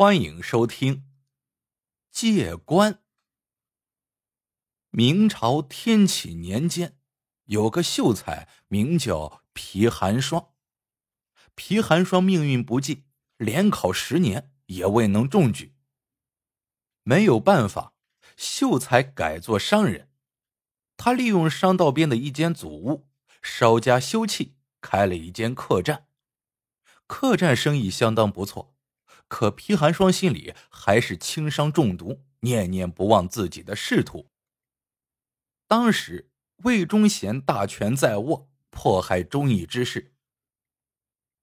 欢迎收听《借官》。明朝天启年间，有个秀才名叫皮寒霜。皮寒霜命运不济，连考十年也未能中举。没有办法，秀才改做商人。他利用商道边的一间祖屋，稍加修葺，开了一间客栈。客栈生意相当不错。可皮寒霜心里还是轻伤中毒，念念不忘自己的仕途。当时魏忠贤大权在握，迫害忠义之士。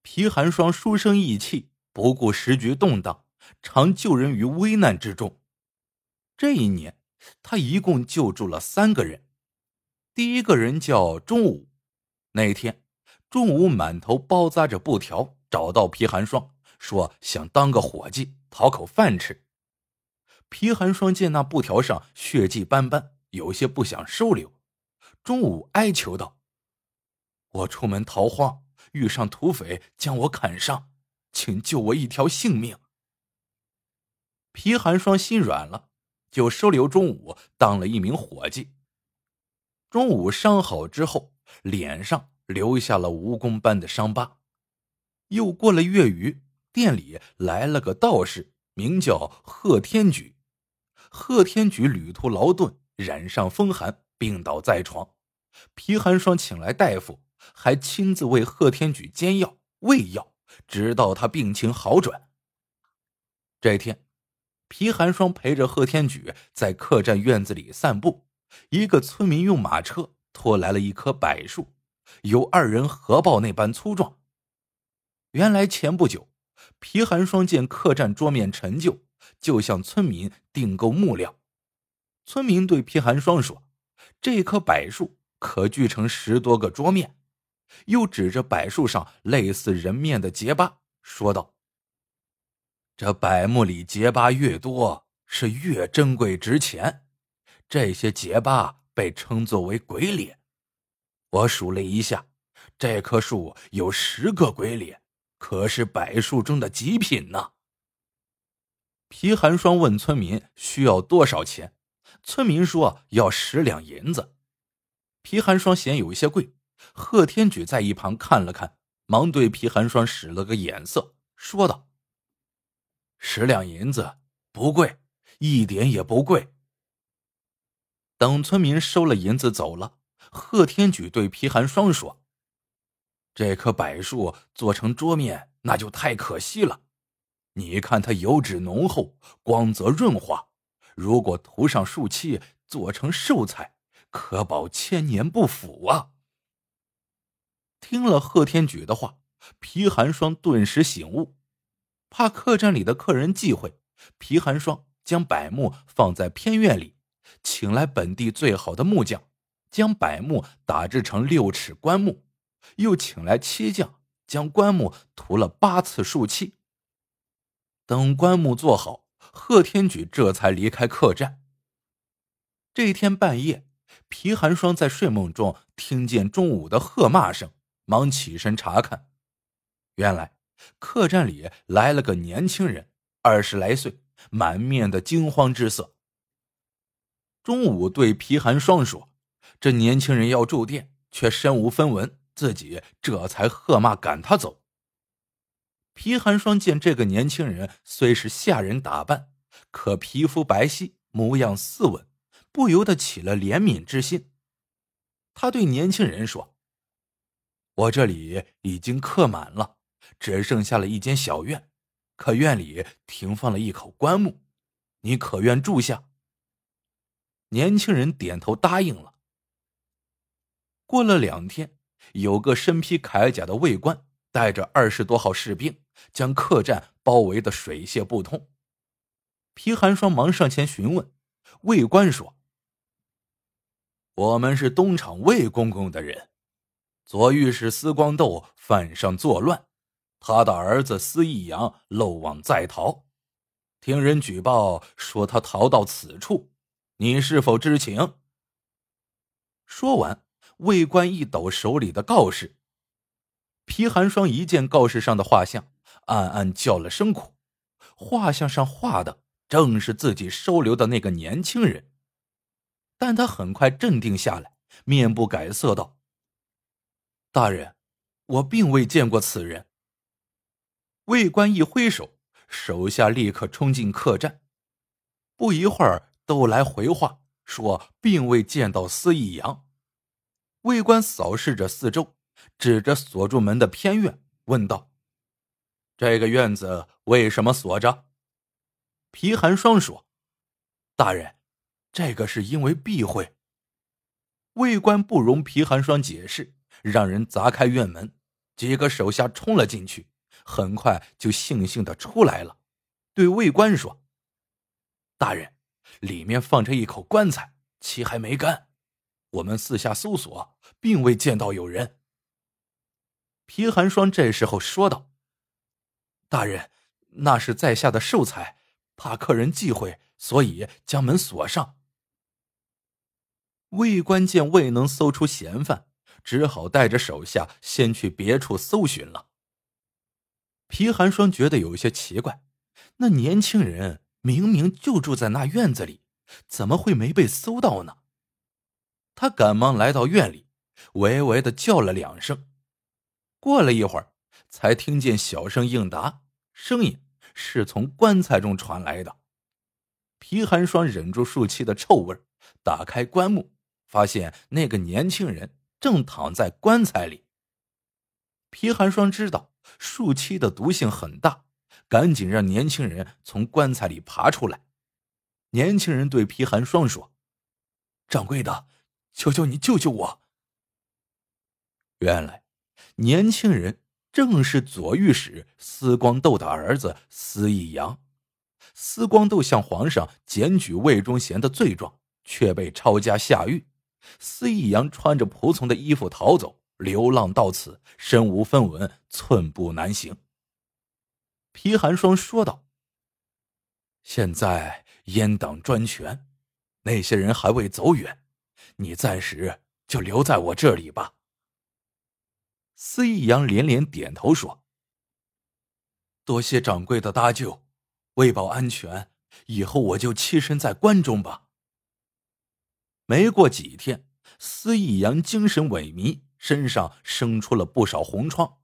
皮寒霜书生意气，不顾时局动荡，常救人于危难之中。这一年，他一共救助了三个人。第一个人叫钟武，那天，钟武满头包扎着布条，找到皮寒霜。说想当个伙计，讨口饭吃。皮寒霜见那布条上血迹斑斑，有些不想收留。中午哀求道：“我出门逃荒，遇上土匪将我砍伤，请救我一条性命。”皮寒霜心软了，就收留中午当了一名伙计。中午伤好之后，脸上留下了蜈蚣般的伤疤。又过了月余。店里来了个道士，名叫贺天举。贺天举旅途劳顿，染上风寒，病倒在床。皮寒霜请来大夫，还亲自为贺天举煎药、喂药，直到他病情好转。这天，皮寒霜陪着贺天举在客栈院子里散步，一个村民用马车拖来了一棵柏树，有二人合抱那般粗壮。原来前不久。皮寒霜见客栈桌面陈旧，就向村民订购木料。村民对皮寒霜说：“这棵柏树可锯成十多个桌面。”又指着柏树上类似人面的结疤，说道：“这柏木里结疤越多，是越珍贵值钱。这些结疤被称作为鬼脸。我数了一下，这棵树有十个鬼脸。”可是柏树中的极品呢。皮寒霜问村民需要多少钱，村民说要十两银子。皮寒霜嫌有一些贵，贺天举在一旁看了看，忙对皮寒霜使了个眼色，说道：“十两银子不贵，一点也不贵。”等村民收了银子走了，贺天举对皮寒霜说。这棵柏树做成桌面，那就太可惜了。你看它油脂浓厚，光泽润滑，如果涂上树漆，做成寿材，可保千年不腐啊！听了贺天举的话，皮寒霜顿时醒悟，怕客栈里的客人忌讳，皮寒霜将柏木放在偏院里，请来本地最好的木匠，将柏木打制成六尺棺木。又请来漆匠，将棺木涂了八次树漆。等棺木做好，贺天举这才离开客栈。这一天半夜，皮寒霜在睡梦中听见中午的喝骂声，忙起身查看。原来客栈里来了个年轻人，二十来岁，满面的惊慌之色。中午对皮寒霜说：“这年轻人要住店，却身无分文。”自己这才喝骂赶他走。皮寒霜见这个年轻人虽是下人打扮，可皮肤白皙，模样斯文，不由得起了怜悯之心。他对年轻人说：“我这里已经客满了，只剩下了一间小院，可院里停放了一口棺木，你可愿住下？”年轻人点头答应了。过了两天。有个身披铠甲的卫官，带着二十多号士兵，将客栈包围的水泄不通。皮寒霜忙上前询问，卫官说：“我们是东厂魏公公的人，左御史司光斗犯上作乱，他的儿子司义阳漏网在逃，听人举报说他逃到此处，你是否知情？”说完。卫官一抖手里的告示，皮寒霜一见告示上的画像，暗暗叫了声苦。画像上画的正是自己收留的那个年轻人。但他很快镇定下来，面不改色道：“大人，我并未见过此人。”卫官一挥手，手下立刻冲进客栈。不一会儿，都来回话说并未见到司义阳。卫官扫视着四周，指着锁住门的偏院，问道：“这个院子为什么锁着？”皮寒霜说：“大人，这个是因为避讳。”卫官不容皮寒霜解释，让人砸开院门，几个手下冲了进去。很快就悻悻的出来了，对卫官说：“大人，里面放着一口棺材，漆还没干。我们四下搜索，并未见到有人。”皮寒霜这时候说道：“大人，那是在下的寿材，怕客人忌讳，所以将门锁上。”魏官见未能搜出嫌犯，只好带着手下先去别处搜寻了。皮寒霜觉得有些奇怪，那年轻人明明就住在那院子里，怎么会没被搜到呢？他赶忙来到院里，喂喂的叫了两声。过了一会儿，才听见小声应答，声音是从棺材中传来的。皮寒霜忍住树气的臭味，打开棺木，发现那个年轻人正躺在棺材里。皮寒霜知道。树漆的毒性很大，赶紧让年轻人从棺材里爬出来。年轻人对皮寒霜说：“掌柜的，求求你救救我。”原来，年轻人正是左御史司光斗的儿子司义阳。司光斗向皇上检举魏忠贤的罪状，却被抄家下狱。司义阳穿着仆从的衣服逃走。流浪到此，身无分文，寸步难行。皮寒霜说道：“现在阉党专权，那些人还未走远，你暂时就留在我这里吧。”司义阳连连点头说：“多谢掌柜的搭救，为保安全，以后我就栖身在关中吧。”没过几天，司义阳精神萎靡。身上生出了不少红疮，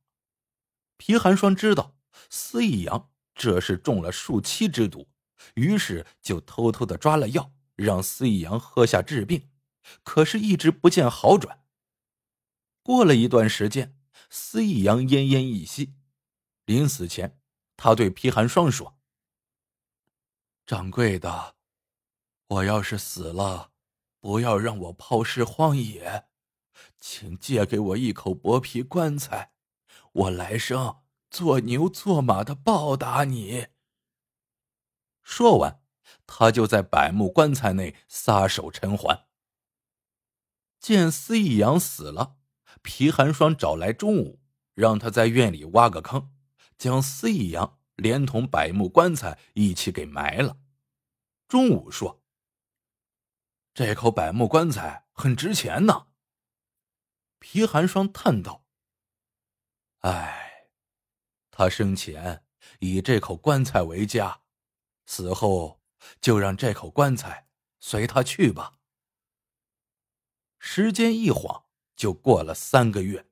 皮寒霜知道司义阳这是中了数七之毒，于是就偷偷的抓了药，让司义阳喝下治病，可是一直不见好转。过了一段时间，司义阳奄奄一息，临死前，他对皮寒霜说：“掌柜的，我要是死了，不要让我抛尸荒野。”请借给我一口薄皮棺材，我来生做牛做马的报答你。说完，他就在柏木棺材内撒手尘寰。见司义阳死了，皮寒霜找来钟武，让他在院里挖个坑，将司义阳连同百木棺材一起给埋了。钟午说：“这口百木棺材很值钱呢。”皮寒霜叹道：“唉，他生前以这口棺材为家，死后就让这口棺材随他去吧。”时间一晃就过了三个月。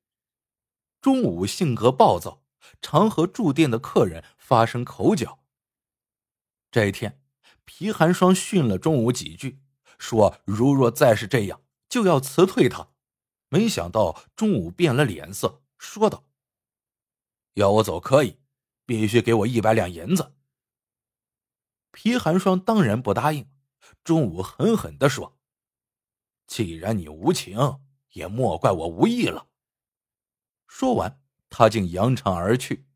中午性格暴躁，常和住店的客人发生口角。这一天，皮寒霜训了中午几句，说：“如若再是这样，就要辞退他。”没想到中午变了脸色，说道：“要我走可以，必须给我一百两银子。”皮寒霜当然不答应。中午狠狠的说：“既然你无情，也莫怪我无义了。”说完，他竟扬长而去。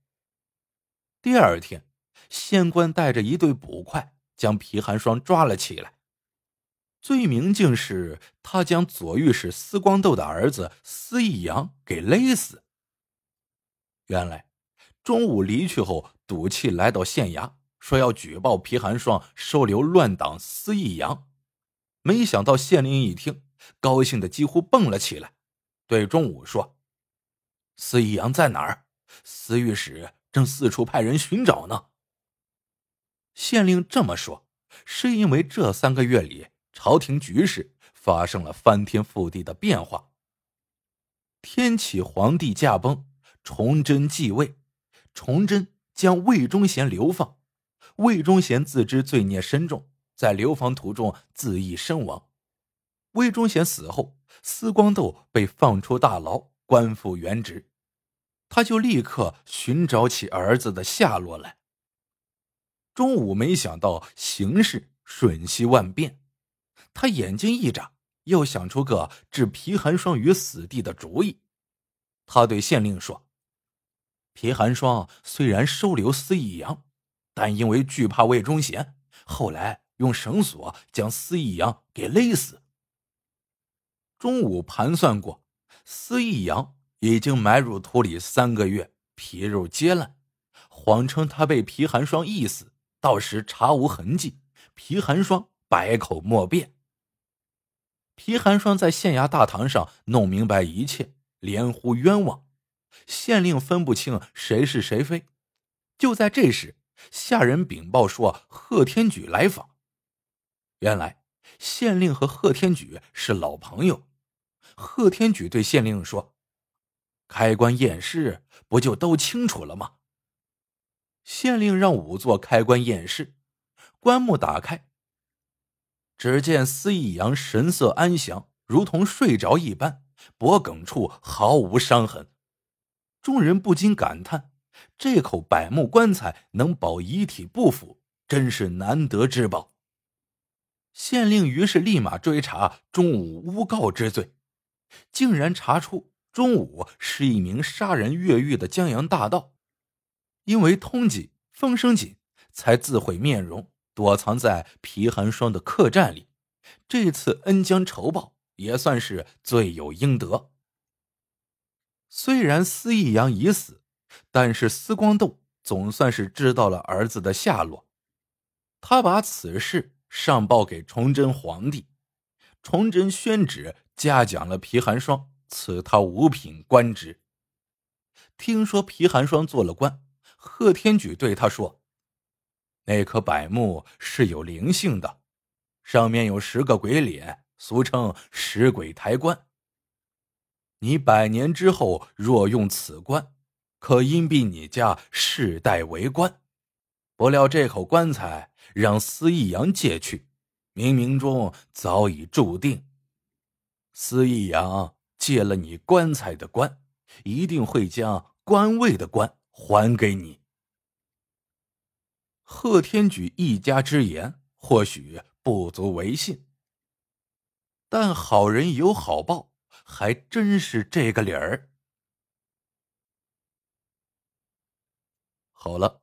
第二天，县官带着一队捕快将皮寒霜抓了起来。罪名竟是他将左御史司光斗的儿子司义阳给勒死。原来，钟武离去后，赌气来到县衙，说要举报皮寒霜收留乱党司义阳。没想到县令一听，高兴的几乎蹦了起来，对钟武说：“司义阳在哪儿？司御史正四处派人寻找呢。”县令这么说，是因为这三个月里朝廷局势发生了翻天覆地的变化。天启皇帝驾崩，崇祯继位，崇祯将魏忠贤流放，魏忠贤自知罪孽深重，在流放途中自缢身亡。魏忠贤死后，司光斗被放出大牢，官复原职。他就立刻寻找起儿子的下落来。中午没想到形势瞬息万变，他眼睛一眨，又想出个置皮寒霜于死地的主意。他对县令说：“皮寒霜虽然收留司义阳，但因为惧怕魏忠贤，后来用绳索将司义阳给勒死。”中午盘算过，司义阳。已经埋入土里三个月，皮肉皆烂，谎称他被皮寒霜缢死，到时查无痕迹，皮寒霜百口莫辩。皮寒霜在县衙大堂上弄明白一切，连呼冤枉，县令分不清谁是谁非。就在这时，下人禀报说贺天举来访。原来县令和贺天举是老朋友，贺天举对县令说。开棺验尸，不就都清楚了吗？县令让仵作开棺验尸，棺木打开，只见司义阳神色安详，如同睡着一般，脖颈处毫无伤痕。众人不禁感叹：这口柏木棺材能保遗体不腐，真是难得之宝。县令于是立马追查钟武诬告之罪，竟然查出。钟武是一名杀人越狱的江洋大盗，因为通缉风声紧，才自毁面容，躲藏在皮寒霜的客栈里。这次恩将仇报，也算是罪有应得。虽然司义阳已死，但是司光斗总算是知道了儿子的下落。他把此事上报给崇祯皇帝，崇祯宣旨嘉奖了皮寒霜。赐他五品官职。听说皮寒霜做了官，贺天举对他说：“那棵柏木是有灵性的，上面有十个鬼脸，俗称十鬼抬棺。你百年之后若用此棺，可荫庇你家世代为官。不料这口棺材让司义阳借去，冥冥中早已注定。司义阳。”借了你棺材的棺，一定会将官位的官还给你。贺天举一家之言或许不足为信，但好人有好报，还真是这个理儿。好了，